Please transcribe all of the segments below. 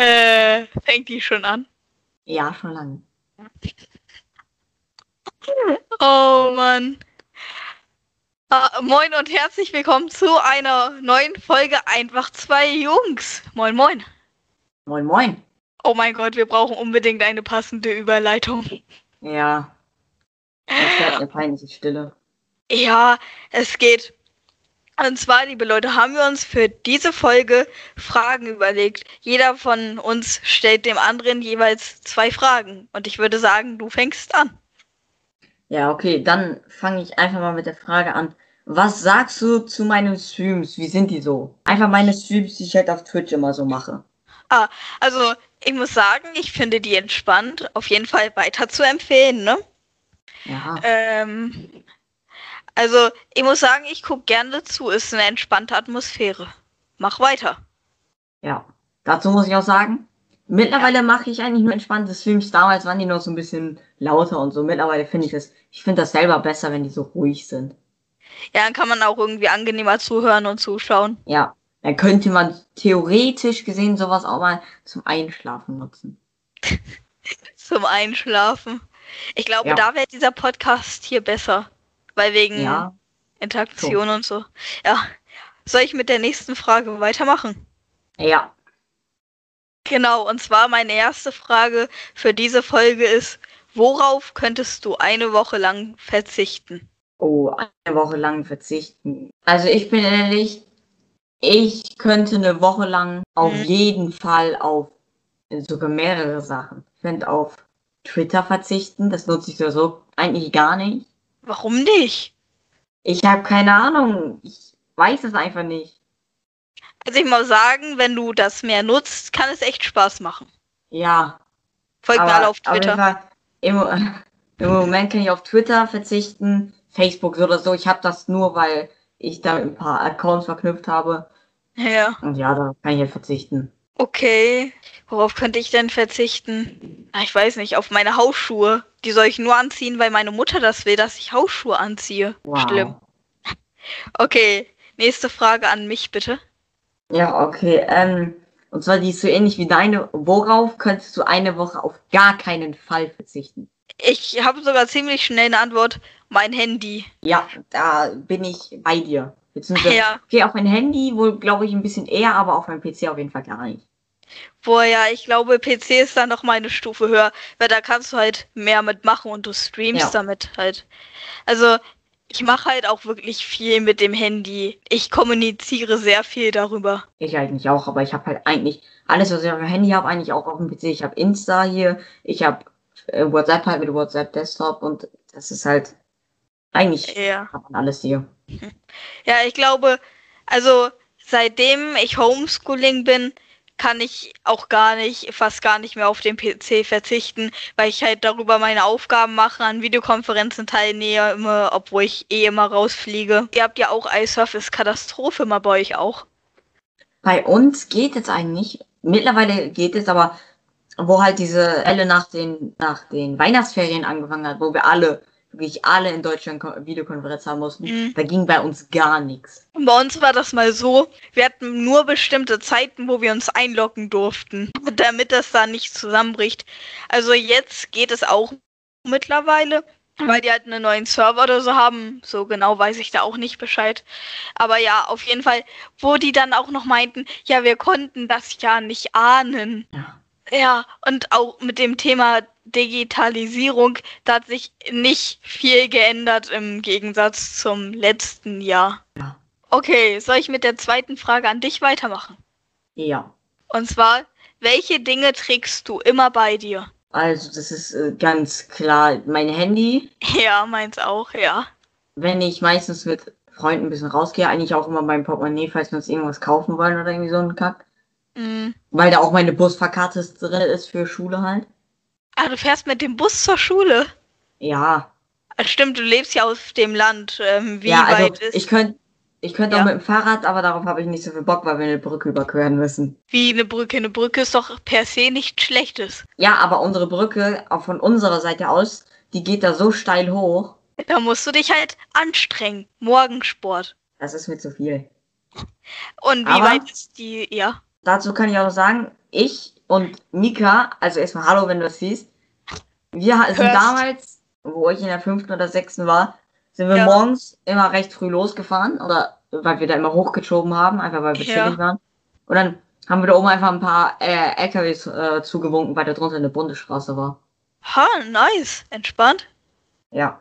Äh, fängt die schon an? Ja, schon lange. Oh Mann. Ah, moin und herzlich willkommen zu einer neuen Folge Einfach zwei Jungs. Moin, moin. Moin, moin. Oh mein Gott, wir brauchen unbedingt eine passende Überleitung. Ja. Es bleibt eine peinliche Stille. Ja, es geht. Und zwar, liebe Leute, haben wir uns für diese Folge Fragen überlegt. Jeder von uns stellt dem anderen jeweils zwei Fragen. Und ich würde sagen, du fängst an. Ja, okay, dann fange ich einfach mal mit der Frage an. Was sagst du zu meinen Streams? Wie sind die so? Einfach meine Streams, die ich halt auf Twitch immer so mache. Ah, also ich muss sagen, ich finde die entspannt. Auf jeden Fall weiter zu empfehlen, ne? Ja. Ähm, also ich muss sagen, ich gucke gerne zu. Ist eine entspannte Atmosphäre. Mach weiter. Ja. Dazu muss ich auch sagen, mittlerweile mache ich eigentlich nur entspannte Streams. Damals waren die noch so ein bisschen lauter und so. Mittlerweile finde ich das, ich finde das selber besser, wenn die so ruhig sind. Ja, dann kann man auch irgendwie angenehmer zuhören und zuschauen. Ja. Dann könnte man theoretisch gesehen sowas auch mal zum Einschlafen nutzen. Zum Einschlafen. Ich glaube, Ja. da wäre dieser Podcast hier besser. Weil wegen Ja. Interaktion und so. Ja. Soll ich mit der nächsten Frage weitermachen? Ja. Genau, und zwar meine erste Frage für diese Folge ist, worauf könntest du eine Woche lang verzichten? Oh, eine Woche lang verzichten. Also ich bin ehrlich, ich könnte eine Woche lang auf Mhm. jeden Fall auf sogar mehrere Sachen. Ich könnte auf Twitter verzichten, das nutze ich so eigentlich gar nicht. Warum nicht? Ich habe keine Ahnung, ich weiß es einfach nicht. Also ich muss sagen, wenn du das mehr nutzt, kann es echt Spaß machen. Ja, Folgt mir alle auf Twitter. Fall, im, im Moment kann ich auf Twitter verzichten, Facebook oder so. Ich habe das nur, weil ich da ein paar Accounts verknüpft habe. Ja. Und ja, da kann ich halt verzichten. Okay. Worauf könnte ich denn verzichten? Ah, Ich weiß nicht, auf meine Hausschuhe. Die soll ich nur anziehen, weil meine Mutter das will, dass ich Hausschuhe anziehe. Wow. Schlimm. Okay, nächste Frage an mich bitte. Ja, okay. Ähm, und zwar die ist so ähnlich wie deine. Worauf könntest du eine Woche auf gar keinen Fall verzichten? Ich habe sogar ziemlich schnell eine Antwort. Mein Handy. Ja, da bin ich bei dir. Beziehungsweise, Ja. okay, auf mein Handy wohl, glaube ich, ein bisschen eher, aber auf meinem PC auf jeden Fall gar nicht. Boah, ja, ich glaube, PC ist dann noch mal eine Stufe höher, weil da kannst du halt mehr mitmachen und du streamst Ja. damit halt. Also, ich mache halt auch wirklich viel mit dem Handy. Ich kommuniziere sehr viel darüber. Ich eigentlich auch, aber ich habe halt eigentlich alles, was ich auf dem Handy habe, eigentlich auch auf dem PC. Ich habe Insta hier, ich habe äh, WhatsApp halt mit WhatsApp Desktop und das ist halt eigentlich Ja. hat man alles hier. Ja, ich glaube, also seitdem ich Homeschooling bin, kann ich auch gar nicht, fast gar nicht mehr auf den PC verzichten, weil ich halt darüber meine Aufgaben mache, an Videokonferenzen teilnehme, obwohl ich eh immer rausfliege. Ihr habt ja auch iSurf ist Katastrophe mal bei euch auch. Bei uns geht es eigentlich. Mittlerweile geht es, aber wo halt diese Elle nach den, nach den Weihnachtsferien angefangen hat, wo wir alle, wirklich alle in Deutschland Ko- Videokonferenz haben mussten, Mhm. da ging bei uns gar nichts. Und bei uns war das mal so, wir hatten nur bestimmte Zeiten, wo wir uns einloggen durften, damit das da nicht zusammenbricht. Also jetzt geht es auch mittlerweile, weil die halt einen neuen Server oder so haben. So genau weiß ich da auch nicht Bescheid. Aber ja, auf jeden Fall, wo die dann auch noch meinten, ja, wir konnten das ja nicht ahnen. Ja. Ja, und auch mit dem Thema Digitalisierung, da hat sich nicht viel geändert im Gegensatz zum letzten Jahr. Ja. Okay, soll ich mit der zweiten Frage an dich weitermachen? Ja. Und zwar, welche Dinge trägst du immer bei dir? Also, das ist äh, ganz klar mein Handy. Ja, meins auch, ja. Wenn ich meistens mit Freunden ein bisschen rausgehe, eigentlich auch immer mein Portemonnaie, falls wir uns irgendwas kaufen wollen oder irgendwie so ein Kack. Mhm. Weil da auch meine Busfahrkarte drin ist für Schule halt. Ah, du fährst mit dem Bus zur Schule. Ja. Ah, stimmt, du lebst ja auf dem Land. Ähm, wie ja, also weit ist ich könnte ich könnte Ja. auch mit dem Fahrrad, aber darauf habe ich nicht so viel Bock, weil wir eine Brücke überqueren müssen. wie eine Brücke? Eine Brücke ist doch per se nichts Schlechtes. Ja, aber unsere Brücke, auch von unserer Seite aus, die geht da so steil hoch. Da musst du dich halt anstrengen. Morgensport. Das ist mir zu viel. Und wie Aber- weit ist die, ja. Dazu kann ich auch noch sagen, ich und Mika, also erstmal hallo, wenn du das siehst. Wir ha- sind Hörst. damals, wo ich in der fünften oder sechsten war, sind wir Ja. morgens immer recht früh losgefahren oder weil wir da immer hochgeschoben haben, einfach weil wir Ja. chillig waren. Und dann haben wir da oben einfach ein paar äh, LKWs äh, zugewunken, weil da drunter eine Bundesstraße war. Ha, nice. Entspannt. Ja.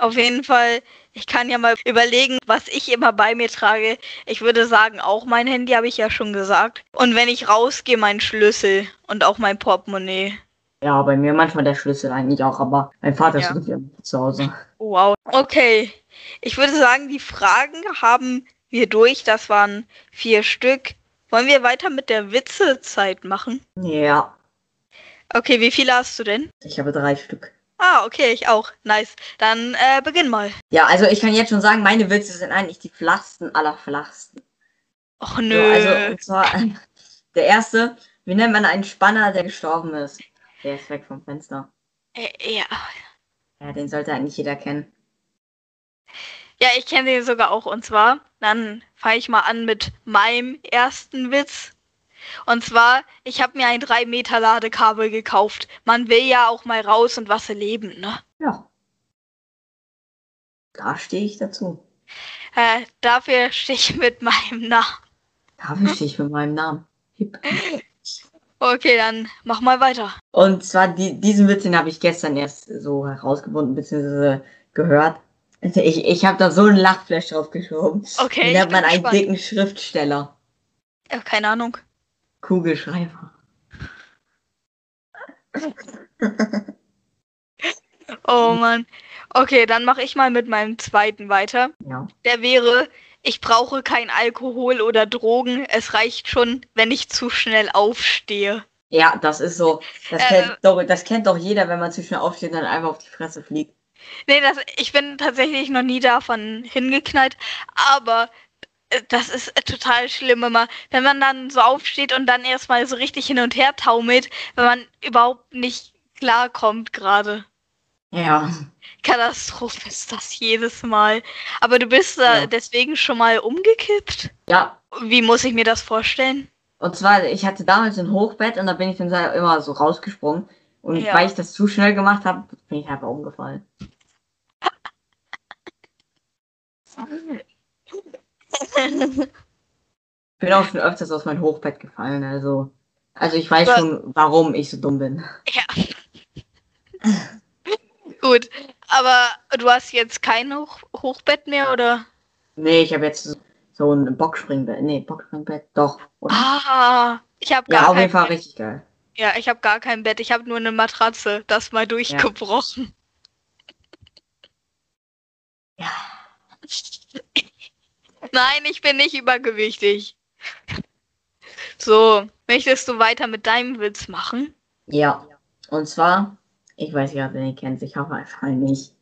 Auf jeden Fall, ich kann ja mal überlegen, was ich immer bei mir trage. Ich würde sagen, auch mein Handy habe ich ja schon gesagt. Und wenn ich rausgehe, mein Schlüssel und auch mein Portemonnaie. Ja, bei mir manchmal der Schlüssel eigentlich auch, aber mein Vater Ja. ist irgendwie zu Hause. Wow. Okay. Ich würde sagen, die Fragen haben wir durch. Das waren vier Stück. Wollen wir weiter mit der Witzezeit machen? Ja, Okay, wie viele hast du denn? ich habe drei Stück. Ah, okay, ich auch. Nice. Dann äh, beginn mal. Ja, also ich kann jetzt schon sagen, meine Witze sind eigentlich die flachsten aller flachsten. Och So, nö. also, und zwar, der erste, wie nennt man einen Spanner, der gestorben ist? Der ist weg vom Fenster. äh, ja. Ja, den sollte eigentlich jeder kennen. Ja, ich kenne den sogar auch. Und zwar, dann fange ich mal an mit meinem ersten Witz. Und zwar, ich habe mir ein 3 Meter Ladekabel gekauft. Man will ja auch mal raus und was erleben, ne? Ja. Da stehe ich dazu. Äh, dafür stehe ich mit meinem Namen. Dafür stehe ich mit meinem Namen. Hip. Okay, dann mach mal weiter. Und zwar die, diesen Witz, den habe ich gestern erst so herausgefunden bzw. gehört. Also ich, ich habe da so einen Lachflash drauf geschoben. Okay, Den nennt man einen dicken Schriftsteller. Ja, keine Ahnung. Kugelschreiber. Oh Mann. Okay, dann mache ich mal mit meinem zweiten weiter. Ja. Der wäre, ich brauche kein Alkohol oder Drogen. Es reicht schon, wenn ich zu schnell aufstehe. Ja, das ist so. Das, Äh, kennt doch, das kennt doch jeder, wenn man zu schnell aufsteht und dann einfach auf die Fresse fliegt. Nee, das, ich bin tatsächlich noch nie davon hingeknallt, aber das ist äh, total schlimm immer, wenn man dann so aufsteht und dann erstmal so richtig hin und her taumelt, wenn man überhaupt nicht klarkommt gerade. Ja. Katastrophe ist das jedes Mal. Aber du bist äh, Ja. deswegen schon mal umgekippt? Ja. Wie muss ich mir das vorstellen? Und zwar, ich hatte damals ein Hochbett und da bin ich dann da immer so rausgesprungen. Und Ja. weil ich das zu schnell gemacht habe, bin ich einfach umgefallen. bin auch schon öfters aus meinem Hochbett gefallen, also. Also ich weiß Aber- schon, warum ich so dumm bin. Ja. Gut, aber du hast jetzt kein Hoch Hochbett mehr, oder? Nee, ich habe jetzt so ein Boxspringbett. Nee, Boxspringbett, doch. Oder? Ah, ich habe ja, gar auf jeden Fall Bett. richtig geil. Ja, ich habe gar kein Bett. Ich habe nur eine Matratze. Das mal durchgebrochen. Nein, ich bin nicht übergewichtig. So, möchtest du weiter mit deinem Witz machen? Ja. Und zwar, ich weiß ja, wer ihn kennt, ich hoffe einfach nicht.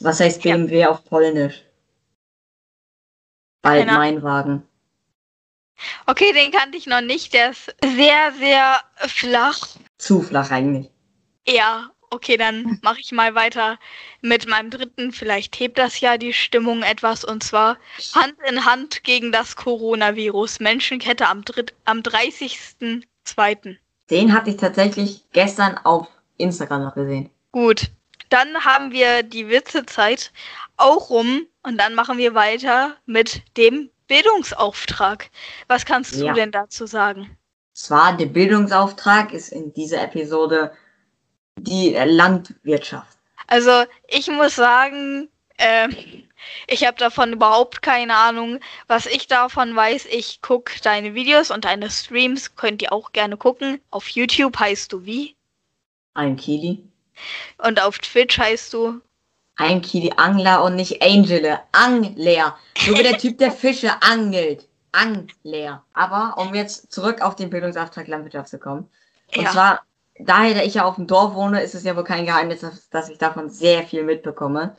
Was heißt Ja. BMW auf Polnisch? Bald Keine mein Wagen. Okay, den kannte ich noch nicht. Der ist sehr, sehr flach. Zu flach eigentlich. Ja, okay, dann mache ich mal weiter mit meinem dritten. Vielleicht hebt das ja die Stimmung etwas. Und zwar Hand in Hand gegen das Coronavirus. Menschenkette am, dritt, am 30.02. Den hatte ich tatsächlich gestern auf Instagram noch gesehen. Gut, dann haben wir die Witzezeit auch rum und dann machen wir weiter mit dem Bildungsauftrag. Was kannst du Ja. denn dazu sagen? Zwar der Bildungsauftrag ist in dieser Episode die Landwirtschaft. Also ich muss sagen, ähm, ich habe davon überhaupt keine Ahnung. Was ich davon weiß, ich gucke deine Videos und deine Streams, könnt ihr auch gerne gucken. Auf YouTube heißt du wie? Ein Kili. Und auf Twitch heißt du. Ein Kili Angler und nicht Angele. Angler. So wie der Typ, der Fische angelt. Angler. Aber um jetzt zurück auf den Bildungsauftrag Landwirtschaft zu kommen. Und Ja. zwar, daher, da ich ja auf dem Dorf wohne, ist es ja wohl kein Geheimnis, dass, ich davon sehr viel mitbekomme.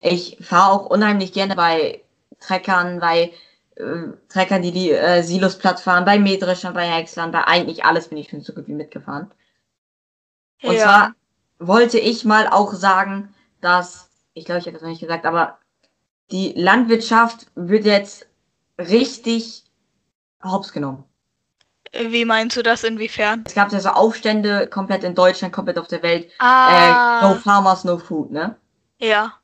Ich fahre auch unheimlich gerne bei Treckern, bei äh, Treckern, die die äh, Silos platt fahren, bei Mähdreschern, bei Häckslern, bei eigentlich alles bin ich schon so gut wie mitgefahren. Und ja. zwar wollte ich mal auch sagen, dass, ich glaube, ich habe das noch nicht gesagt, aber die Landwirtschaft wird jetzt richtig hops genommen. Wie meinst du das inwiefern? Es gab ja so Aufstände komplett in Deutschland, komplett auf der Welt. Ah, Äh, no farmers, no food, ne? ja.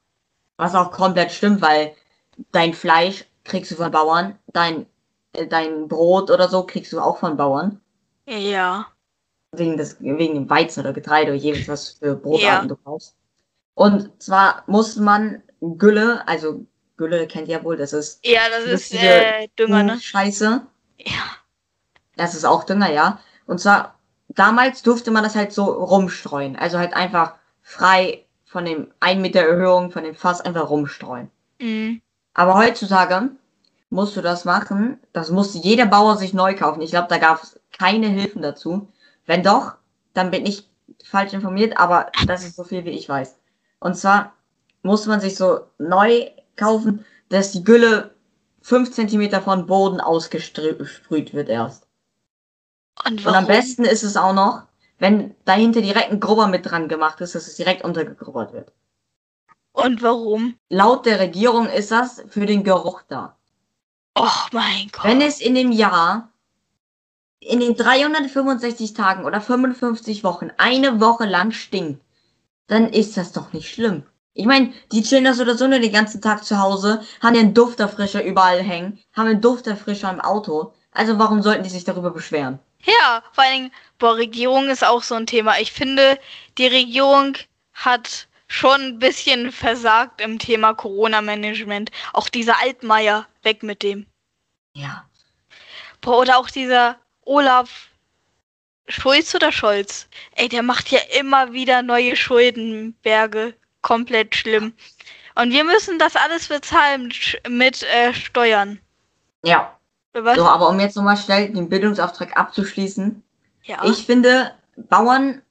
Was auch komplett stimmt, weil dein Fleisch kriegst du von Bauern, dein, äh, dein Brot oder so kriegst du auch von Bauern. Ja. Wegen, des, wegen dem Weizen oder Getreide oder jedes, was für Brotarten Ja. du brauchst. Und zwar musste man Gülle, also Gülle kennt ihr ja wohl, das ist Ja, das ist äh, Dünger, ne? Scheiße. Ja. Das ist auch Dünger, ja. Und zwar, damals durfte man das halt so rumstreuen. Also halt einfach frei von dem 1 Meter Erhöhung von dem Fass einfach rumstreuen. Mhm. Aber heutzutage musst du das machen. Das musste jeder Bauer sich neu kaufen. Ich glaube, da gab es keine Hilfen dazu. Wenn doch, dann bin ich falsch informiert, aber das ist so viel, wie ich weiß. Und zwar musste man sich so neu kaufen, dass die Gülle 5 Zentimeter von Boden ausgesprüht wird erst. Und Und am besten ist es auch noch, wenn dahinter direkt ein Grubber mit dran gemacht ist, dass es direkt untergegrubbert wird. Und warum? Laut der Regierung ist das für den Geruch da. Oh mein Gott. Wenn es in dem Jahr, in den 365 Tagen oder 55 Wochen, eine Woche lang stinkt, dann ist das doch nicht schlimm. Ich meine, die chillen das oder so nur den ganzen Tag zu Hause, haben den Dufterfrischer überall hängen, haben einen Dufterfrischer im Auto. Also warum sollten die sich darüber beschweren? Ja, vor allen Dingen, boah, Regierung ist auch so ein Thema. Ich finde, die Regierung hat schon ein bisschen versagt im Thema Corona-Management. Auch dieser Altmaier, weg mit dem. Ja. Boah, oder auch dieser Olaf Schulz oder Scholz. Ey, der macht ja immer wieder neue Schuldenberge. Komplett schlimm. Und wir müssen das alles bezahlen mit, äh, Steuern. Ja. Was? So, aber um jetzt nochmal schnell den Bildungsauftrag abzuschließen. ja. Ich finde, Bauern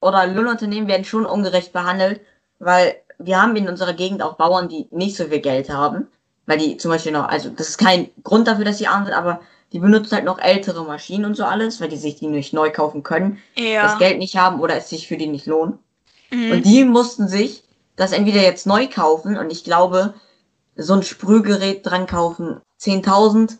oder Lohnunternehmen werden schon ungerecht behandelt, weil wir haben in unserer Gegend auch Bauern, die nicht so viel Geld haben, weil die zum Beispiel noch, also das ist kein Grund dafür, dass sie arm sind, aber die benutzen halt noch ältere Maschinen und so alles, weil die sich die nicht neu kaufen können, ja. das Geld nicht haben oder es sich für die nicht lohnt. Mhm. Und die mussten sich das entweder jetzt neu kaufen und ich glaube, so ein Sprühgerät dran kaufen, 10.000,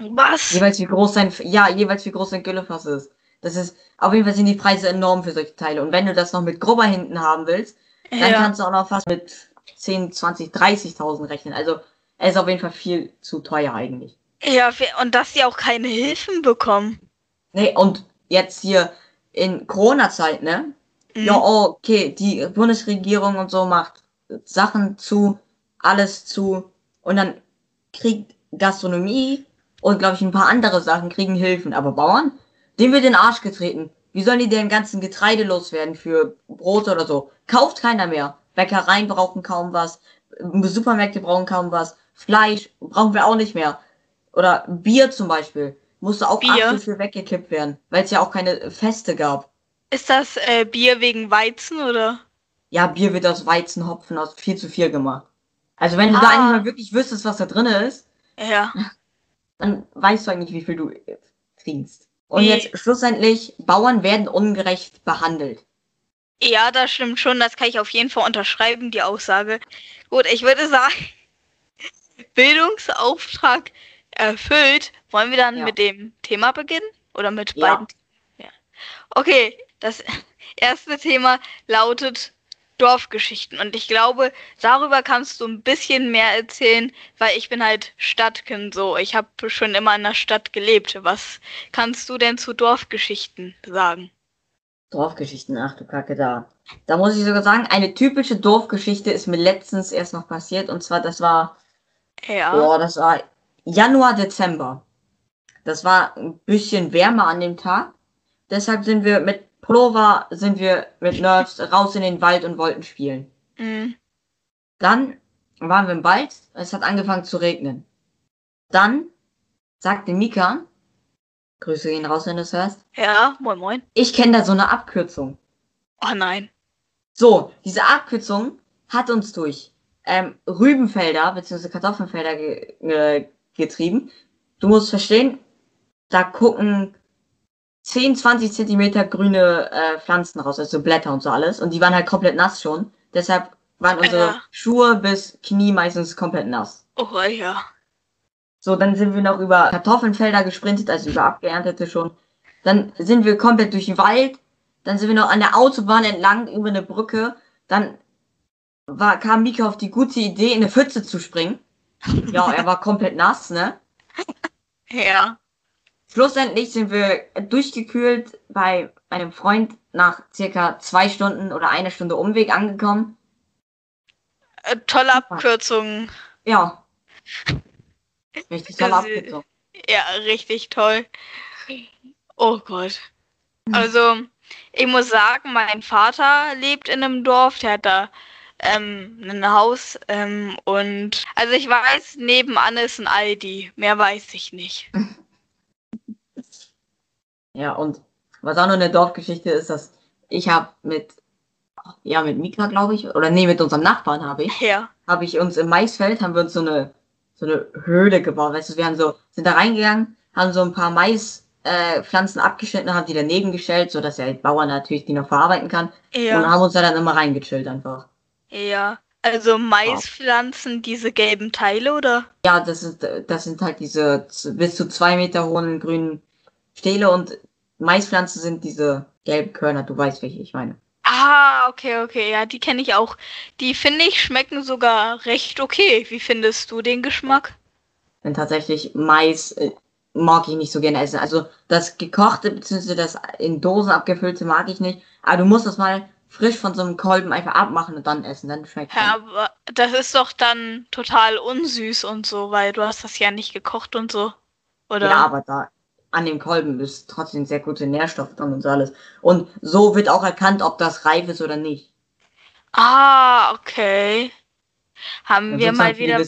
Was? Jeweils wie groß sein, ja, jeweils wie groß sein Güllefass ist. Das ist, auf jeden Fall sind die Preise enorm für solche Teile. Und wenn du das noch mit Grubber hinten haben willst, dann Ja. kannst du auch noch fast mit 10, 20, 30.000 rechnen. Also, es ist auf jeden Fall viel zu teuer eigentlich. Ja, und dass sie auch keine Hilfen bekommen. Nee, und jetzt hier in Corona-Zeit, ne? Mhm. Ja, okay, die Bundesregierung und so macht Sachen zu, alles zu. Und dann kriegt Gastronomie und, glaube ich, ein paar andere Sachen kriegen Hilfen. Aber Bauern, denen wird in den Arsch getreten. Wie sollen die denn ganzen Getreide loswerden für Brot oder so? Kauft keiner mehr. Bäckereien brauchen kaum was. Supermärkte brauchen kaum was. Fleisch brauchen wir auch nicht mehr. Oder Bier zum Beispiel. Musste auch Bier? für weggekippt werden, weil es ja auch keine Feste gab. Ist das äh, Bier wegen Weizen oder? Ja, Bier wird aus Weizenhopfen aus viel zu viel gemacht. Also wenn du Ah. da eigentlich mal wirklich wüsstest, was da drin ist, Ja. dann weißt du eigentlich, wie viel du äh, trinkst. Und Wie- jetzt schlussendlich, Bauern werden ungerecht behandelt. Ja, das stimmt schon. Das kann ich auf jeden Fall unterschreiben, die Aussage. Gut, ich würde sagen, Bildungsauftrag erfüllt. Wollen wir dann Ja. mit dem Thema beginnen? Oder mit Ja. beiden? Ja. Okay, das erste Thema lautet Dorfgeschichten. Und ich glaube, darüber kannst du ein bisschen mehr erzählen, weil ich bin halt Stadtkind so. Ich habe schon immer in der Stadt gelebt. Was kannst du denn zu Dorfgeschichten sagen? Dorfgeschichten, ach du Kacke da. Da muss ich sogar sagen, eine typische Dorfgeschichte ist mir letztens erst noch passiert. Und zwar, das war, Ja. boah, das war Januar, Dezember. Das war ein bisschen wärmer an dem Tag. Deshalb sind wir mit Pullover, sind wir mit Nerds raus in den Wald und wollten spielen. Mhm. Dann waren wir im Wald, es hat angefangen zu regnen. Dann sagte Mika, Grüße gehen raus, wenn du es hörst, Ja, moin moin. ich kenne da so eine Abkürzung. Oh nein. So, diese Abkürzung hat uns durch ähm, Rübenfelder bzw. Kartoffelfelder ge ge getrieben. Du musst verstehen, da gucken 10, 20 Zentimeter grüne äh, Pflanzen raus, also Blätter und so alles. Und die waren halt komplett nass schon. Deshalb waren unsere Ja. Schuhe bis Knie meistens komplett nass. Oh ja. So, dann sind wir noch über Kartoffelfelder gesprintet, also über abgeerntete schon. Dann sind wir komplett durch den Wald. Dann sind wir noch an der Autobahn entlang über eine Brücke. Dann war, kam Mika auf die gute Idee, in eine Pfütze zu springen. Ja, er war komplett nass, ne? Ja. Schlussendlich sind wir durchgekühlt bei einem Freund nach circa zwei Stunden oder einer Stunde Umweg angekommen. Äh, tolle Abkürzung. Ja. Richtig tolle Abkürzung. Ja, richtig toll. Oh Gott. Also, ich muss sagen, mein Vater lebt in einem Dorf, der hat da ähm, ein Haus ähm, und also ich weiß, nebenan ist ein Aldi. Mehr weiß ich nicht. Ja, und was auch noch eine Dorfgeschichte ist, dass ich habe mit, ja, mit Mika, glaube ich, oder nee, mit unserem Nachbarn habe ich, Ja. habe ich uns im Maisfeld, haben wir uns so eine, so eine Höhle gebaut, weißt du, wir haben so, sind da reingegangen, haben so ein paar Maispflanzen äh, Pflanzen abgeschnitten, haben die daneben gestellt, so dass der Bauer natürlich die noch verarbeiten kann und Ja. haben uns da dann immer reingechillt einfach. Ja. Also Maispflanzen, diese gelben Teile, oder? Ja, das ist, das sind halt diese bis zu zwei Meter hohen grünen Stähle und Maispflanzen sind diese gelben Körner, du weißt, welche ich meine. Ah, okay, okay. Ja, die kenne ich auch. Die finde ich schmecken sogar recht okay. Wie findest du den Geschmack? Denn tatsächlich Mais äh, mag ich nicht so gerne essen. Also das gekochte bzw. das in Dosen abgefüllte mag ich nicht. Aber du musst das mal frisch von so einem Kolben einfach abmachen und dann essen. Dann schmeckt Ja, aber das ist doch dann total unsüß und so, weil du hast das ja nicht gekocht und so. Oder? Ja, aber da an dem Kolben ist trotzdem sehr gute Nährstoffe drin und so alles. Und so wird auch erkannt, ob das reif ist oder nicht. Ah, okay. Haben wir sozusagen mal wieder,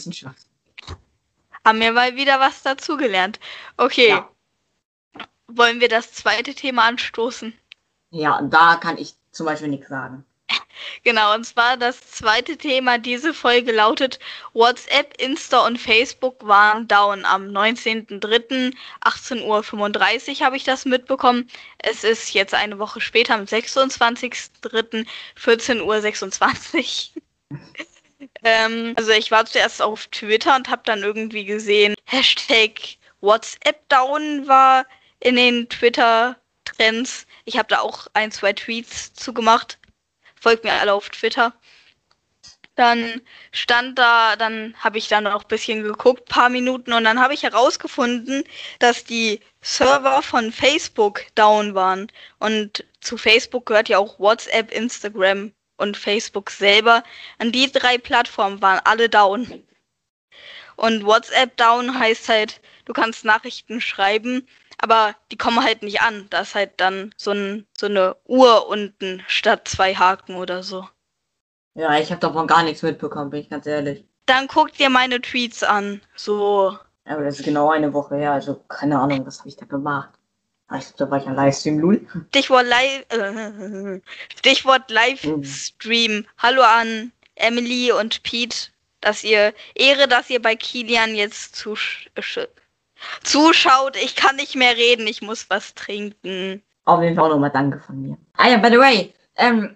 haben wir mal wieder was dazugelernt. Okay. Ja. Wollen wir das zweite Thema anstoßen? Ja, und da kann ich zum Beispiel nichts sagen. Genau, und zwar das zweite Thema diese Folge lautet WhatsApp, Insta und Facebook waren down. Am 19.03. 18.35 Uhr habe ich das mitbekommen. Es ist jetzt eine Woche später, am 26.03. 14.26 Uhr. ähm, also ich war zuerst auf Twitter und habe dann irgendwie gesehen, Hashtag WhatsApp down war in den Twitter-Trends. Ich habe da auch ein, zwei Tweets zugemacht folgt mir alle auf Twitter. Dann stand da, dann habe ich dann auch ein bisschen geguckt, paar Minuten, und dann habe ich herausgefunden, dass die Server von Facebook down waren. Und zu Facebook gehört ja auch WhatsApp, Instagram und Facebook selber. An die drei Plattformen waren alle down. Und WhatsApp down heißt halt, du kannst Nachrichten schreiben, aber die kommen halt nicht an. Da ist halt dann so, ein, so eine Uhr unten statt zwei Haken oder so. Ja, ich habe davon gar nichts mitbekommen, bin ich ganz ehrlich. Dann guck dir meine Tweets an. So. Aber das ist genau eine Woche her, also keine Ahnung, was habe ich da gemacht. Ah, Ich glaube, da war ich ein Livestream, Lul. Stichwort Live. Äh, Stichwort Livestream. Hallo an Emily und Pete, dass ihr Ehre, dass ihr bei Kilian jetzt zusch sch- zuschaut. Ich kann nicht mehr reden, ich muss was trinken. Auf jeden Fall auch nochmal Danke von mir. Ah ja, by the way, ähm,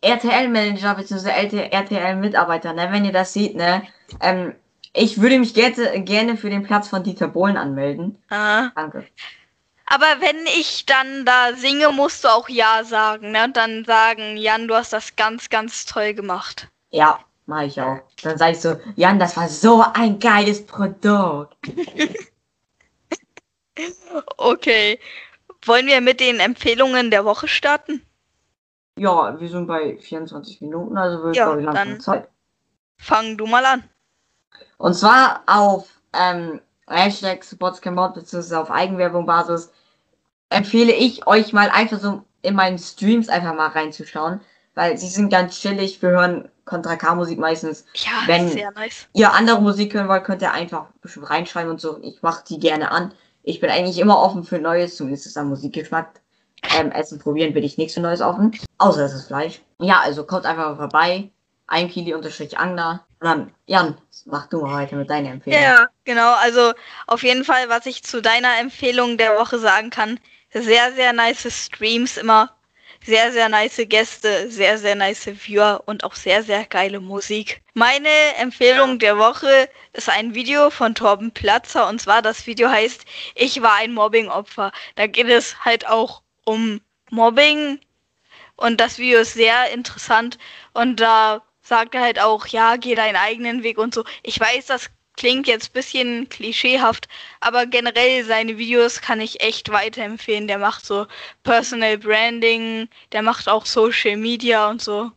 RTL-Manager bzw. RTL-Mitarbeiter, ne, wenn ihr das seht, ne, ähm, ich würde mich gerne, gerne für den Platz von Dieter Bohlen anmelden. Äh, Danke. aber wenn ich dann da singe, musst du auch Ja sagen, ne? Und dann sagen, Jan, du hast das ganz, ganz toll gemacht. Ja, mache ich auch. Dann sage ich so, Jan, das war so ein geiles Produkt. Okay. Wollen wir mit den Empfehlungen der Woche starten? Ja, wir sind bei 24 Minuten, also wird Ja, glaube ich langsam Zeit. Fang du mal an. Und zwar auf ähm, Hashtag Sportscamot bzw. auf Eigenwerbung-Basis empfehle ich euch mal einfach so in meinen Streams einfach mal reinzuschauen, weil sie sind ganz chillig. Wir hören Contra K-Musik meistens. Ja, Wenn- sehr nice. Ihr andere Musik hören wollt, könnt ihr einfach ein bisschen reinschreiben und so. Ich mache die gerne an. Ich bin eigentlich immer offen für Neues, zumindest ist am Musikgeschmack. Ähm, Essen probieren bin ich nichts für Neues offen. Außer es ist Fleisch. Ja, also kommt einfach vorbei. Ein Kili unterstrich Angler. Und dann, Jan, mach du mal weiter mit deiner Empfehlung. Ja, genau. Also auf jeden Fall, was ich zu deiner Empfehlung der Woche sagen kann, sehr, sehr nice Streams immer. Sehr, sehr nice Gäste, sehr, sehr nice Viewer und auch sehr, sehr geile Musik. Meine Empfehlung der Woche ist ein Video von Torben Platzer und zwar das Video heißt Ich war ein Mobbing-Opfer. Da geht es halt auch um Mobbing und das Video ist sehr interessant und da sagt er halt auch, ja, geh deinen eigenen Weg und so. Ich weiß, das klingt jetzt ein bisschen klischeehaft, aber generell seine Videos kann ich echt weiterempfehlen. Der macht so Personal Branding, der macht auch Social Media und so.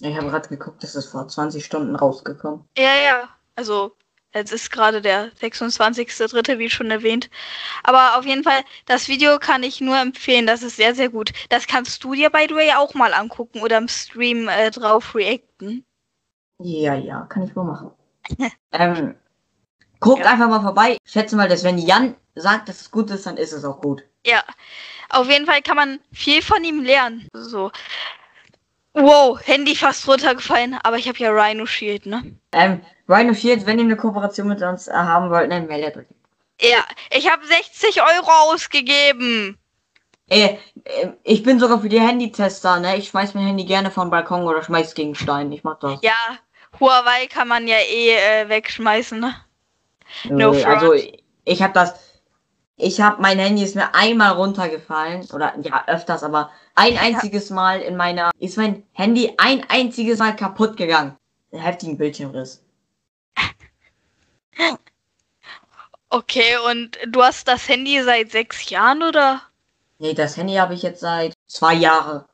Ich habe gerade geguckt, das ist vor 20 Stunden rausgekommen. Ja, ja. Also, jetzt ist gerade der 26.3., wie schon erwähnt. Aber auf jeden Fall, das Video kann ich nur empfehlen. Das ist sehr, sehr gut. Das kannst du dir, by the way, auch mal angucken oder im Stream äh, drauf reacten. Ja, ja, kann ich wohl machen. ähm, guckt ja. einfach mal vorbei. Ich schätze mal, dass wenn Jan sagt, dass es gut ist, dann ist es auch gut. Ja, auf jeden Fall kann man viel von ihm lernen. So. Wow, Handy fast runtergefallen, aber ich habe ja Rhino Shield, ne? Ähm, Rhino Shield, wenn ihr eine Kooperation mit uns haben wollt, dann meldet euch. Ja, ich habe 60 Euro ausgegeben. Ey, äh, ich bin sogar für die Handytester, ne? Ich schmeiß mein Handy gerne vom Balkon oder schmeiß gegen Stein. Ich mach das. Ja, Huawei kann man ja eh äh, wegschmeißen, ne? No front. Also ich habe das, ich habe mein Handy ist mir einmal runtergefallen oder ja öfters, aber ein einziges Mal in meiner ist mein Handy ein einziges Mal kaputt gegangen. Einen heftigen Bildschirmriss. Okay, und du hast das Handy seit sechs Jahren oder? Nee, das Handy habe ich jetzt seit zwei Jahren.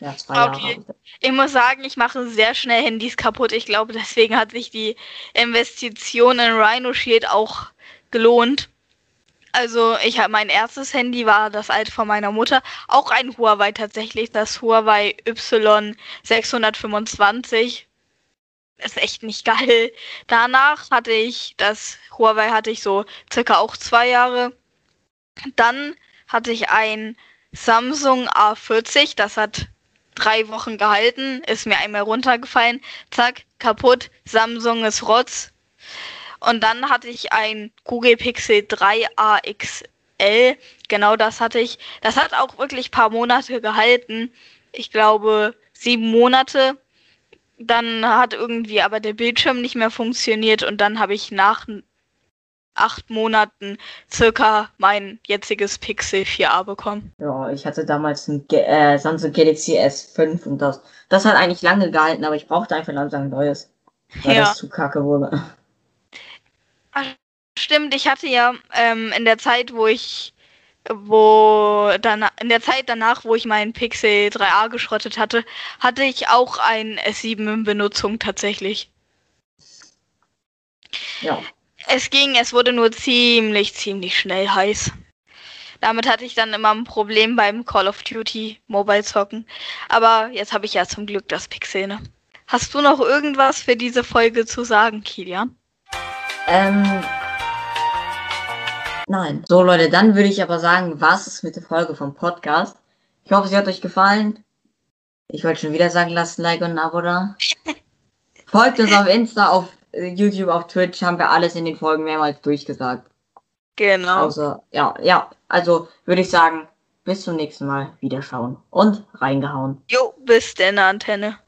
Ja, zwei okay. Jahre. Ich muss sagen, ich mache sehr schnell Handys kaputt. Ich glaube, deswegen hat sich die Investition in Rhino Shield auch gelohnt. Also, ich habe mein erstes Handy war das alte von meiner Mutter, auch ein Huawei tatsächlich, das Huawei Y625. Ist echt nicht geil. Danach hatte ich das Huawei hatte ich so circa auch zwei Jahre. Dann hatte ich ein Samsung A40, das hat drei Wochen gehalten, ist mir einmal runtergefallen, zack, kaputt, Samsung ist Rotz. Und dann hatte ich ein Google Pixel 3 AXL, genau das hatte ich. Das hat auch wirklich paar Monate gehalten. Ich glaube sieben Monate. Dann hat irgendwie aber der Bildschirm nicht mehr funktioniert und dann habe ich nach acht Monaten circa mein jetziges Pixel 4a bekommen. Ja, ich hatte damals ein äh, Samsung Galaxy S5 und das, das hat eigentlich lange gehalten, aber ich brauchte einfach langsam ein neues, weil ja. das zu kacke wurde. Ach, stimmt, ich hatte ja ähm, in der Zeit, wo ich wo dann in der Zeit danach, wo ich meinen Pixel 3a geschrottet hatte, hatte ich auch ein S7 in Benutzung tatsächlich. Ja. Es ging, es wurde nur ziemlich, ziemlich schnell heiß. Damit hatte ich dann immer ein Problem beim Call of Duty Mobile Zocken. Aber jetzt habe ich ja zum Glück das Pixel. Ne? Hast du noch irgendwas für diese Folge zu sagen, Kilian? Ähm. Nein. So, Leute, dann würde ich aber sagen, was ist mit der Folge vom Podcast? Ich hoffe, sie hat euch gefallen. Ich wollte schon wieder sagen, lasst ein Like und ein Abo da. Folgt uns auf Insta, auf YouTube, auf Twitch haben wir alles in den Folgen mehrmals durchgesagt. Genau. Also, ja, ja. Also würde ich sagen, bis zum nächsten Mal. Wiederschauen und reingehauen. Jo, bis denn, Antenne.